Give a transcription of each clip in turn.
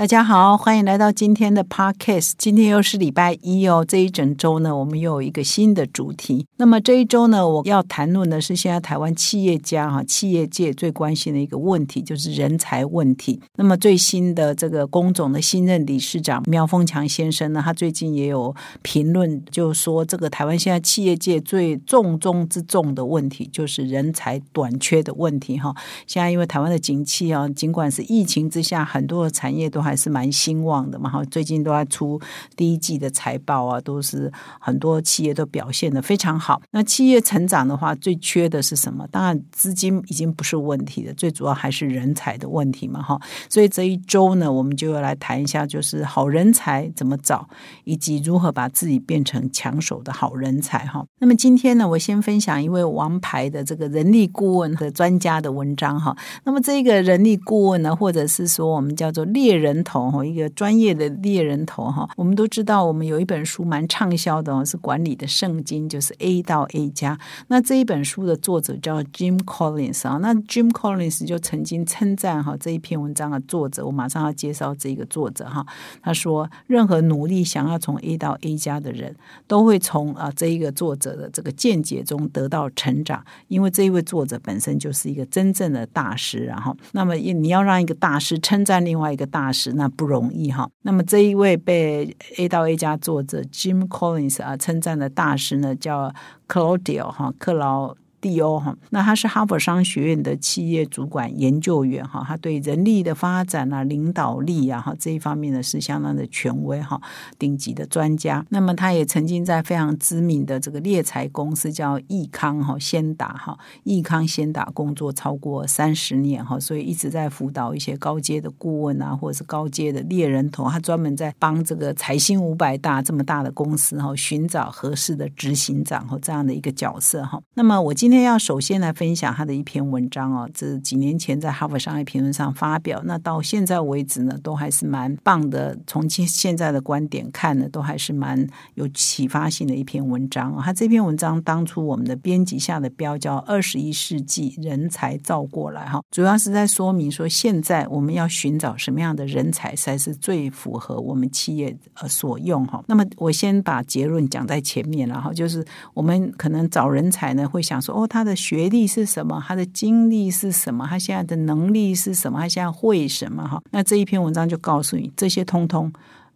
大家好，欢迎来到今天的 Podcast。今天又是礼拜一哦，这一整周呢，我们又有一个新的主题。那么这一周呢，我要谈论的是现在台湾企业家哈，企业界最关心的一个问题，就是人才问题。那么最新的这个工总的新任理事长苗峰强先生呢，他最近也有评论，就说这个台湾现在企业界最重中之重的问题，就是人才短缺的问题哈。现在因为台湾的景气啊，尽管是疫情之下，很多的产业都还还是蛮兴旺的嘛哈，最近都在出第一季的财报啊，都是很多企业都表现的非常好。那企业成长的话，最缺的是什么？当然资金已经不是问题了，最主要还是人才的问题嘛哈。所以这一周呢，我们就要来谈一下，就是好人才怎么找，以及如何把自己变成抢手的好人才哈。那么今天呢，我先分享一位王牌的这个人力顾问和专家的文章哈。那么这个人力顾问呢，或者是说我们叫做猎人头。一个专业的猎人头哈，我们都知道，我们有一本书蛮畅销的哦，是管理的圣经，就是 A 到 A 加。那这一本书的作者叫 Jim Collins 啊，那 Jim Collins 就曾经称赞哈这一篇文章的作者，我马上要介绍这个作者哈。他说，任何努力想要从 A 到 A 加的人，都会从啊这一个作者的这个见解中得到成长，因为这一位作者本身就是一个真正的大师。然后，那么你要让一个大师称赞另外一个大师，那不。容易哈，那么这一位被 A 到 A 家作者 Jim Collins 啊称赞的大师呢，叫 Claudio 哈克劳。D O 哈，那他是哈佛商学院的企业主管研究员哈，他对人力的发展啊、领导力啊哈这一方面呢是相当的权威哈，顶级的专家。那么他也曾经在非常知名的这个猎才公司叫易康哈先达哈易康先达工作超过三十年哈，所以一直在辅导一些高阶的顾问啊，或者是高阶的猎人头，他专门在帮这个财新五百大这么大的公司哈寻找合适的执行长和这样的一个角色哈。那么我今今天要首先来分享他的一篇文章哦，这几年前在《哈佛商业评论》上发表，那到现在为止呢，都还是蛮棒的。从现现在的观点看呢，都还是蛮有启发性的一篇文章他这篇文章当初我们的编辑下的标叫“二十一世纪人才造过来”哈，主要是在说明说现在我们要寻找什么样的人才才是最符合我们企业呃所用哈。那么我先把结论讲在前面，然后就是我们可能找人才呢，会想说。他的学历是什么？他的经历是什么？他现在的能力是什么？他现在会什么？哈，那这一篇文章就告诉你，这些通通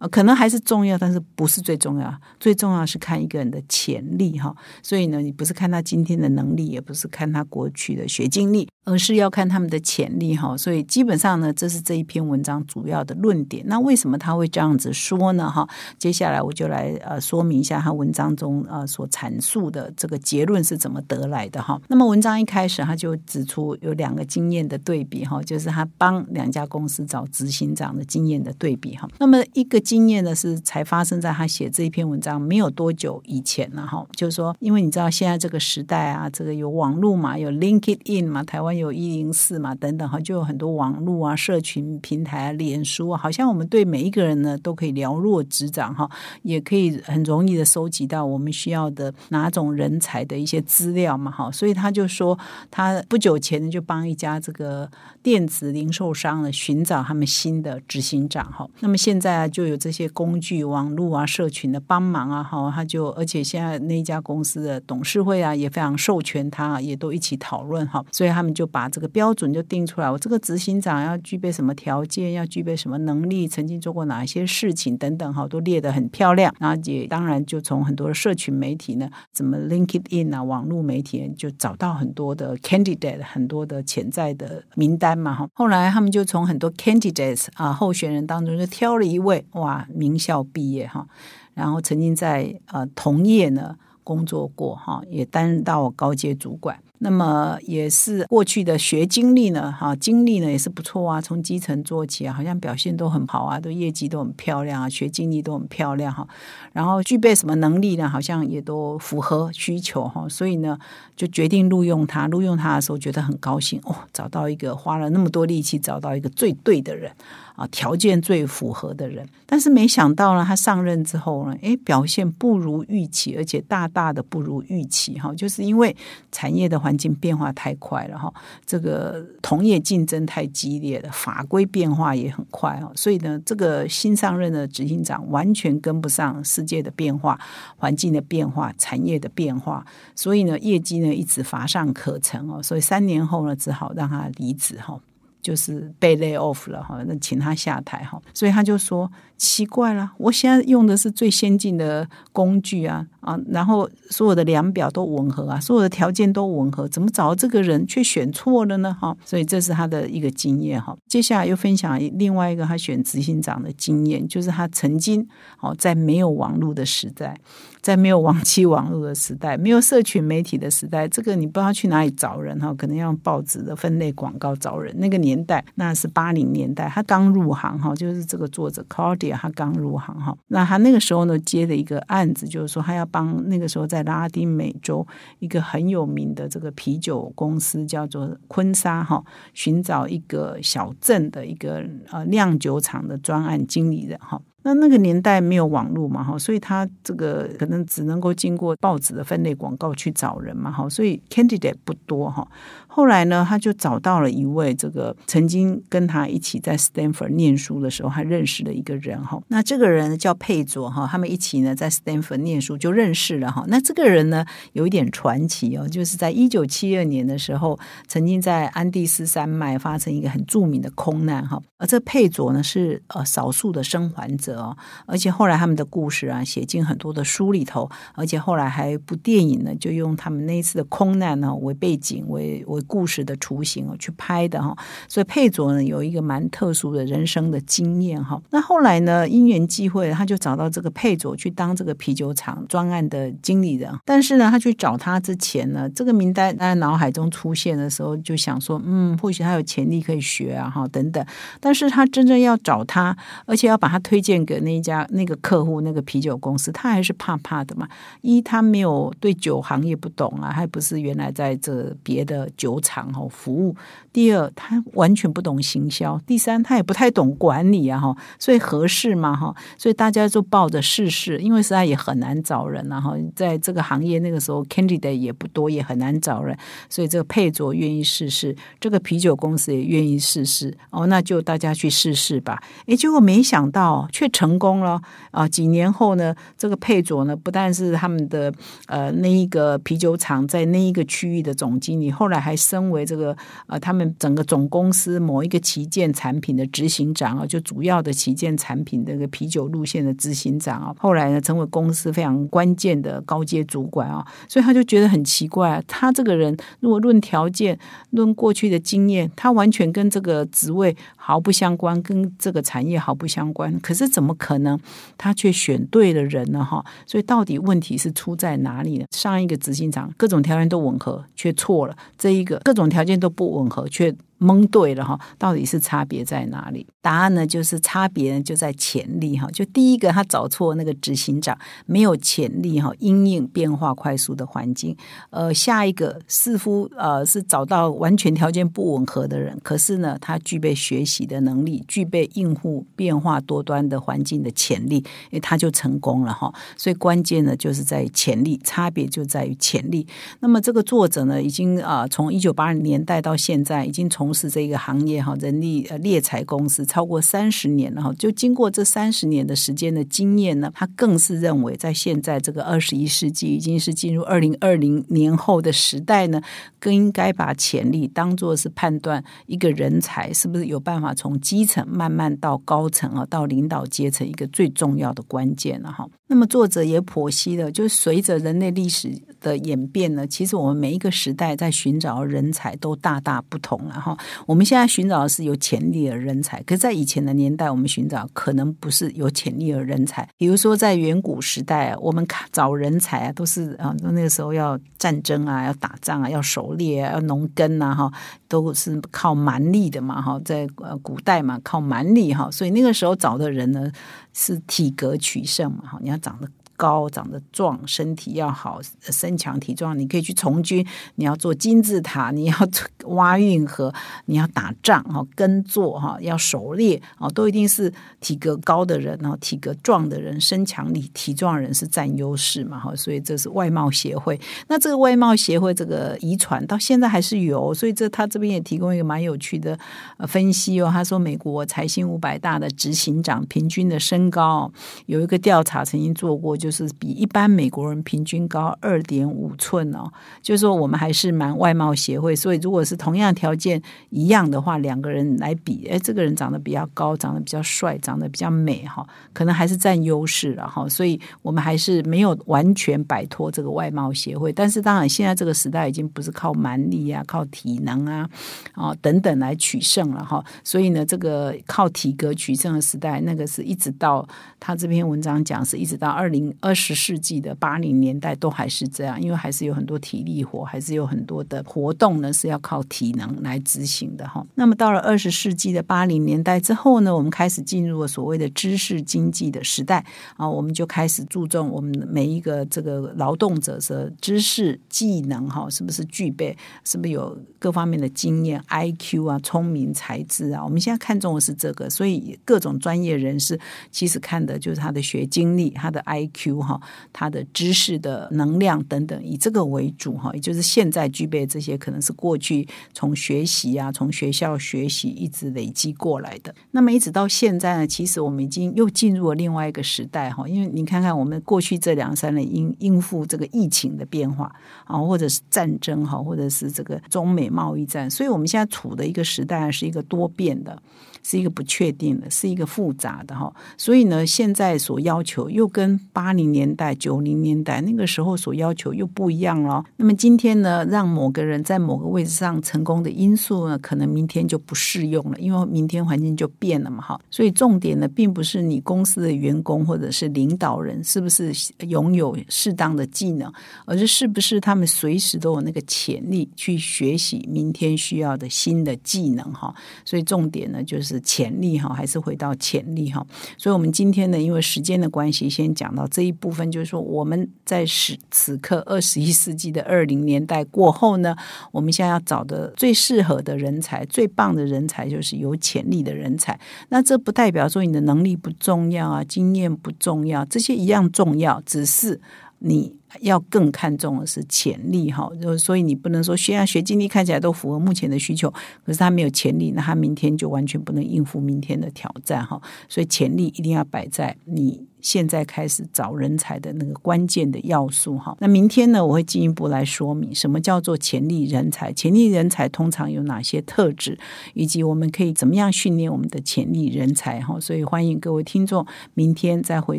可能还是重要，但是不是最重要。最重要是看一个人的潜力哈。所以呢，你不是看他今天的能力，也不是看他过去的学经历。而是要看他们的潜力哈，所以基本上呢，这是这一篇文章主要的论点。那为什么他会这样子说呢？哈，接下来我就来呃说明一下他文章中呃所阐述的这个结论是怎么得来的哈。那么文章一开始他就指出有两个经验的对比哈，就是他帮两家公司找执行长的经验的对比哈。那么一个经验呢是才发生在他写这一篇文章没有多久以前呢哈，就是说因为你知道现在这个时代啊，这个有网络嘛，有 LinkedIn 嘛，台湾。有一零四嘛，等等哈，就有很多网络啊、社群平台啊、脸书啊，好像我们对每一个人呢都可以了若指掌哈，也可以很容易的收集到我们需要的哪种人才的一些资料嘛哈，所以他就说，他不久前呢就帮一家这个电子零售商呢寻找他们新的执行长哈，那么现在啊就有这些工具、网络啊、社群的帮忙啊哈，他就而且现在那家公司的董事会啊也非常授权他，也都一起讨论哈，所以他们就。把这个标准就定出来，我这个执行长要具备什么条件，要具备什么能力，曾经做过哪一些事情等等，哈，都列得很漂亮。然后也当然就从很多的社群媒体呢，怎么 LinkedIn 啊，网络媒体就找到很多的 candidate，很多的潜在的名单嘛，哈。后来他们就从很多 candidates 啊候选人当中就挑了一位，哇，名校毕业哈，然后曾经在呃同业呢工作过哈，也担任到高阶主管。那么也是过去的学经历呢，哈，经历呢也是不错啊，从基层做起啊，好像表现都很好啊，都业绩都很漂亮啊，学经历都很漂亮哈。然后具备什么能力呢？好像也都符合需求哈，所以呢，就决定录用他。录用他的时候觉得很高兴哦，找到一个花了那么多力气找到一个最对的人。啊，条件最符合的人，但是没想到呢，他上任之后呢，诶，表现不如预期，而且大大的不如预期哈，就是因为产业的环境变化太快了哈，这个同业竞争太激烈了，法规变化也很快哈，所以呢，这个新上任的执行长完全跟不上世界的变化、环境的变化、产业的变化，所以呢，业绩呢一直乏善可陈哦，所以三年后呢，只好让他离职哈。就是被 lay off 了哈，那请他下台哈，所以他就说奇怪了，我现在用的是最先进的工具啊啊，然后所有的量表都吻合啊，所有的条件都吻合，怎么找这个人却选错了呢？哈，所以这是他的一个经验哈。接下来又分享另外一个他选执行长的经验，就是他曾经哦在没有网络的时代。在没有网际网络的时代，没有社群媒体的时代，这个你不知道去哪里找人哈，可能要用报纸的分类广告找人。那个年代，那是八零年代，他刚入行哈，就是这个作者 Claudia，他刚入行哈。那他那个时候呢，接的一个案子，就是说他要帮那个时候在拉丁美洲一个很有名的这个啤酒公司叫做昆沙哈，寻找一个小镇的一个呃酿酒厂的专案经理人哈。那那个年代没有网络嘛，哈，所以他这个可能只能够经过报纸的分类广告去找人嘛，哈，所以 candidate 不多哈。后来呢，他就找到了一位这个曾经跟他一起在 Stanford 念书的时候，他认识的一个人哈。那这个人叫佩佐哈，他们一起呢在 Stanford 念书就认识了哈。那这个人呢有一点传奇哦，就是在一九七二年的时候，曾经在安第斯山脉发生一个很著名的空难哈。而这佩佐呢是呃少数的生还者哦，而且后来他们的故事啊写进很多的书里头，而且后来还一部电影呢，就用他们那一次的空难呢为背景为为。故事的雏形哦，去拍的哈，所以佩佐呢有一个蛮特殊的人生的经验哈。那后来呢，因缘际会，他就找到这个佩佐去当这个啤酒厂专案的经理人。但是呢，他去找他之前呢，这个名单在脑海中出现的时候，就想说，嗯，或许他有潜力可以学啊，哈，等等。但是他真正要找他，而且要把他推荐给那一家那个客户那个啤酒公司，他还是怕怕的嘛。一，他没有对酒行业不懂啊，还不是原来在这别的酒。厂哈服务，第二他完全不懂行销，第三他也不太懂管理啊哈，所以合适嘛哈？所以大家就抱着试试，因为实在也很难找人然后在这个行业那个时候，candidate 也不多，也很难找人，所以这个佩佐愿意试试，这个啤酒公司也愿意试试哦，那就大家去试试吧。诶，结果没想到却成功了啊！几年后呢，这个佩佐呢，不但是他们的呃那一个啤酒厂在那一个区域的总经理，后来还。身为这个呃，他们整个总公司某一个旗舰产品的执行长啊，就主要的旗舰产品这个啤酒路线的执行长啊，后来呢成为公司非常关键的高阶主管啊，所以他就觉得很奇怪，他这个人如果论条件、论过去的经验，他完全跟这个职位毫不相关，跟这个产业毫不相关，可是怎怎么可能他却选对了人呢？哈，所以到底问题是出在哪里呢？上一个执行长各种条件都吻合，却错了这一个。各种条件都不吻合，却。蒙对了哈，到底是差别在哪里？答案呢，就是差别就在潜力哈。就第一个，他找错那个执行长，没有潜力哈，因应变化快速的环境。呃，下一个似乎呃是找到完全条件不吻合的人，可是呢，他具备学习的能力，具备应付变化多端的环境的潜力，诶，他就成功了哈。所以关键呢，就是在潜力，差别就在于潜力。那么这个作者呢，已经啊，从一九八零年代到现在，已经从从事这个行业哈，人力呃猎才公司超过三十年了哈，就经过这三十年的时间的经验呢，他更是认为在现在这个二十一世纪已经是进入二零二零年后的时代呢，更应该把潜力当做是判断一个人才是不是有办法从基层慢慢到高层啊，到领导阶层一个最重要的关键了哈。那么作者也剖析了，就随着人类历史。的演变呢，其实我们每一个时代在寻找人才都大大不同了哈。我们现在寻找的是有潜力的人才，可是在以前的年代，我们寻找可能不是有潜力的人才。比如说在远古时代，我们找人才啊，都是啊，那个时候要战争啊，要打仗啊，要狩猎啊，要农耕啊，哈，都是靠蛮力的嘛，哈，在呃古代嘛，靠蛮力哈，所以那个时候找的人呢是体格取胜嘛，哈，你要长得。高长得壮，身体要好，身强体壮，你可以去从军。你要做金字塔，你要挖运河，你要打仗哈，耕作哈，要狩猎啊，都一定是体格高的人啊，体格壮的人，身强力体壮人是占优势嘛哈。所以这是外貌协会。那这个外貌协会这个遗传到现在还是有，所以这他这边也提供一个蛮有趣的分析哦。他说，美国财新五百大的执行长平均的身高有一个调查曾经做过。就是比一般美国人平均高二点五寸哦，就是说我们还是蛮外貌协会，所以如果是同样条件一样的话，两个人来比，哎，这个人长得比较高，长得比较帅，长得比较美哈，可能还是占优势了哈，所以我们还是没有完全摆脱这个外貌协会。但是当然，现在这个时代已经不是靠蛮力啊、靠体能啊啊等等来取胜了哈，所以呢，这个靠体格取胜的时代，那个是一直到他这篇文章讲是一直到二零。二十世纪的八零年代都还是这样，因为还是有很多体力活，还是有很多的活动呢是要靠体能来执行的哈。那么到了二十世纪的八零年代之后呢，我们开始进入了所谓的知识经济的时代啊，我们就开始注重我们每一个这个劳动者的知识技能哈，是不是具备，是不是有各方面的经验，I Q 啊，聪明才智啊，我们现在看重的是这个，所以各种专业人士其实看的就是他的学经历，他的 I Q Q。哈，他的知识的能量等等，以这个为主哈，也就是现在具备这些，可能是过去从学习啊，从学校学习一直累积过来的。那么一直到现在呢，其实我们已经又进入了另外一个时代哈，因为你看看我们过去这两三年应应付这个疫情的变化啊，或者是战争哈，或者是这个中美贸易战，所以我们现在处的一个时代是一个多变的。是一个不确定的，是一个复杂的哈，所以呢，现在所要求又跟八零年代、九零年代那个时候所要求又不一样了。那么今天呢，让某个人在某个位置上成功的因素呢，可能明天就不适用了，因为明天环境就变了嘛哈。所以重点呢，并不是你公司的员工或者是领导人是不是拥有适当的技能，而是是不是他们随时都有那个潜力去学习明天需要的新的技能哈。所以重点呢，就是。潜力哈，还是回到潜力哈。所以，我们今天呢，因为时间的关系，先讲到这一部分，就是说，我们在此此刻二十一世纪的二零年代过后呢，我们现在要找的最适合的人才、最棒的人才，就是有潜力的人才。那这不代表说你的能力不重要啊，经验不重要，这些一样重要，只是你。要更看重的是潜力哈，就所以你不能说学啊学经历看起来都符合目前的需求，可是他没有潜力，那他明天就完全不能应付明天的挑战哈。所以潜力一定要摆在你。现在开始找人才的那个关键的要素哈，那明天呢，我会进一步来说明什么叫做潜力人才，潜力人才通常有哪些特质，以及我们可以怎么样训练我们的潜力人才哈。所以欢迎各位听众明天再回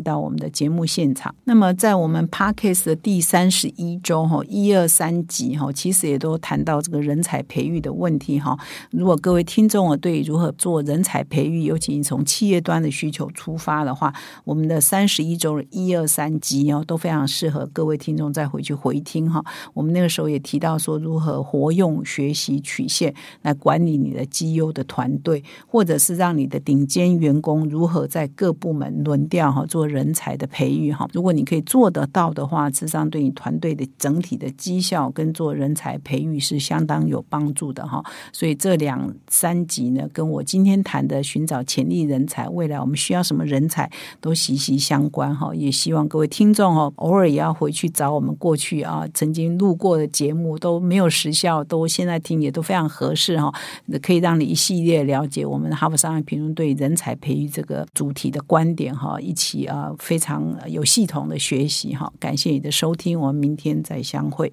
到我们的节目现场。那么在我们 Parkes 的第三十一周哈，一二三集哈，其实也都谈到这个人才培育的问题哈。如果各位听众啊对如何做人才培育，尤其你从企业端的需求出发的话，我们的三三十一周一二三集哦，都非常适合各位听众再回去回听哈。我们那个时候也提到说，如何活用学习曲线来管理你的绩优的团队，或者是让你的顶尖员工如何在各部门轮调哈，做人才的培育哈。如果你可以做得到的话，实际上对你团队的整体的绩效跟做人才培育是相当有帮助的哈。所以这两三集呢，跟我今天谈的寻找潜力人才，未来我们需要什么人才，都息息。相关哈，也希望各位听众哦，偶尔也要回去找我们过去啊曾经录过的节目，都没有时效，都现在听也都非常合适哈，可以让你一系列了解我们哈佛商业评论对人才培育这个主题的观点哈，一起啊非常有系统的学习哈。感谢你的收听，我们明天再相会。